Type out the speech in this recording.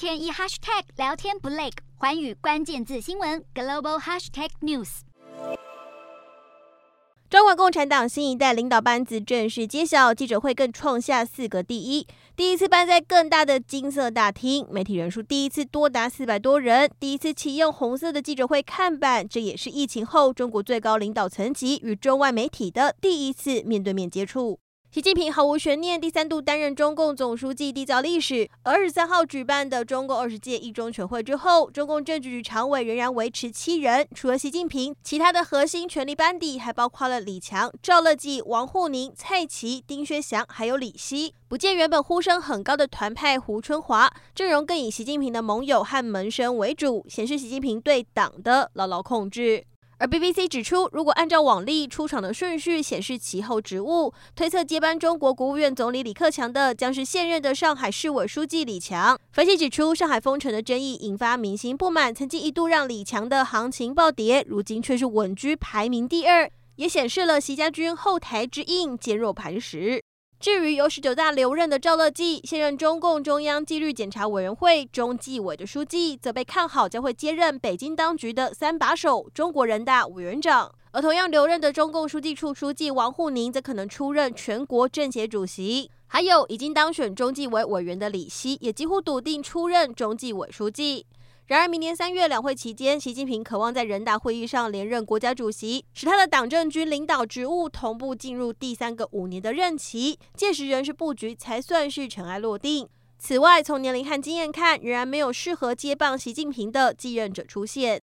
天一 hashtag 聊天不累，环宇关键字新闻 global hashtag news。中国共产党新一代领导班子正式揭晓，记者会更创下四个第一：第一次办在更大的金色大厅，媒体人数第一次多达四百多人；第一次启用红色的记者会看板，这也是疫情后中国最高领导层级与中外媒体的第一次面对面接触。习近平毫无悬念，第三度担任中共总书记缔造历史。二十三号举办的中共二十届一中全会之后，中共政治局常委仍然维持七人，除了习近平，其他的核心权力班底还包括了李强、赵乐际、王沪宁、蔡奇、丁薛祥，还有李希。不见原本呼声很高的团派胡春华，阵容更以习近平的盟友和门生为主，显示习近平对党的牢牢控制。而 BBC 指出，如果按照往例出场的顺序显示其后职务，推测接班中国国务院总理李克强的将是现任的上海市委书记李强。分析指出，上海封城的争议引发民心不满，曾经一度让李强的行情暴跌，如今却是稳居排名第二，也显示了习家军后台之硬坚若磐石。至于由十九大留任的赵乐际，现任中共中央纪律检查委员会中纪委的书记，则被看好将会接任北京当局的三把手——中国人大委员长。而同样留任的中共书记处书记王沪宁，则可能出任全国政协主席。还有已经当选中纪委委员的李希，也几乎笃定出任中纪委书记。然而，明年三月两会期间，习近平渴望在人大会议上连任国家主席，使他的党政军领导职务同步进入第三个五年的任期，届时人事布局才算是尘埃落定。此外，从年龄和经验看，仍然没有适合接棒习近平的继任者出现。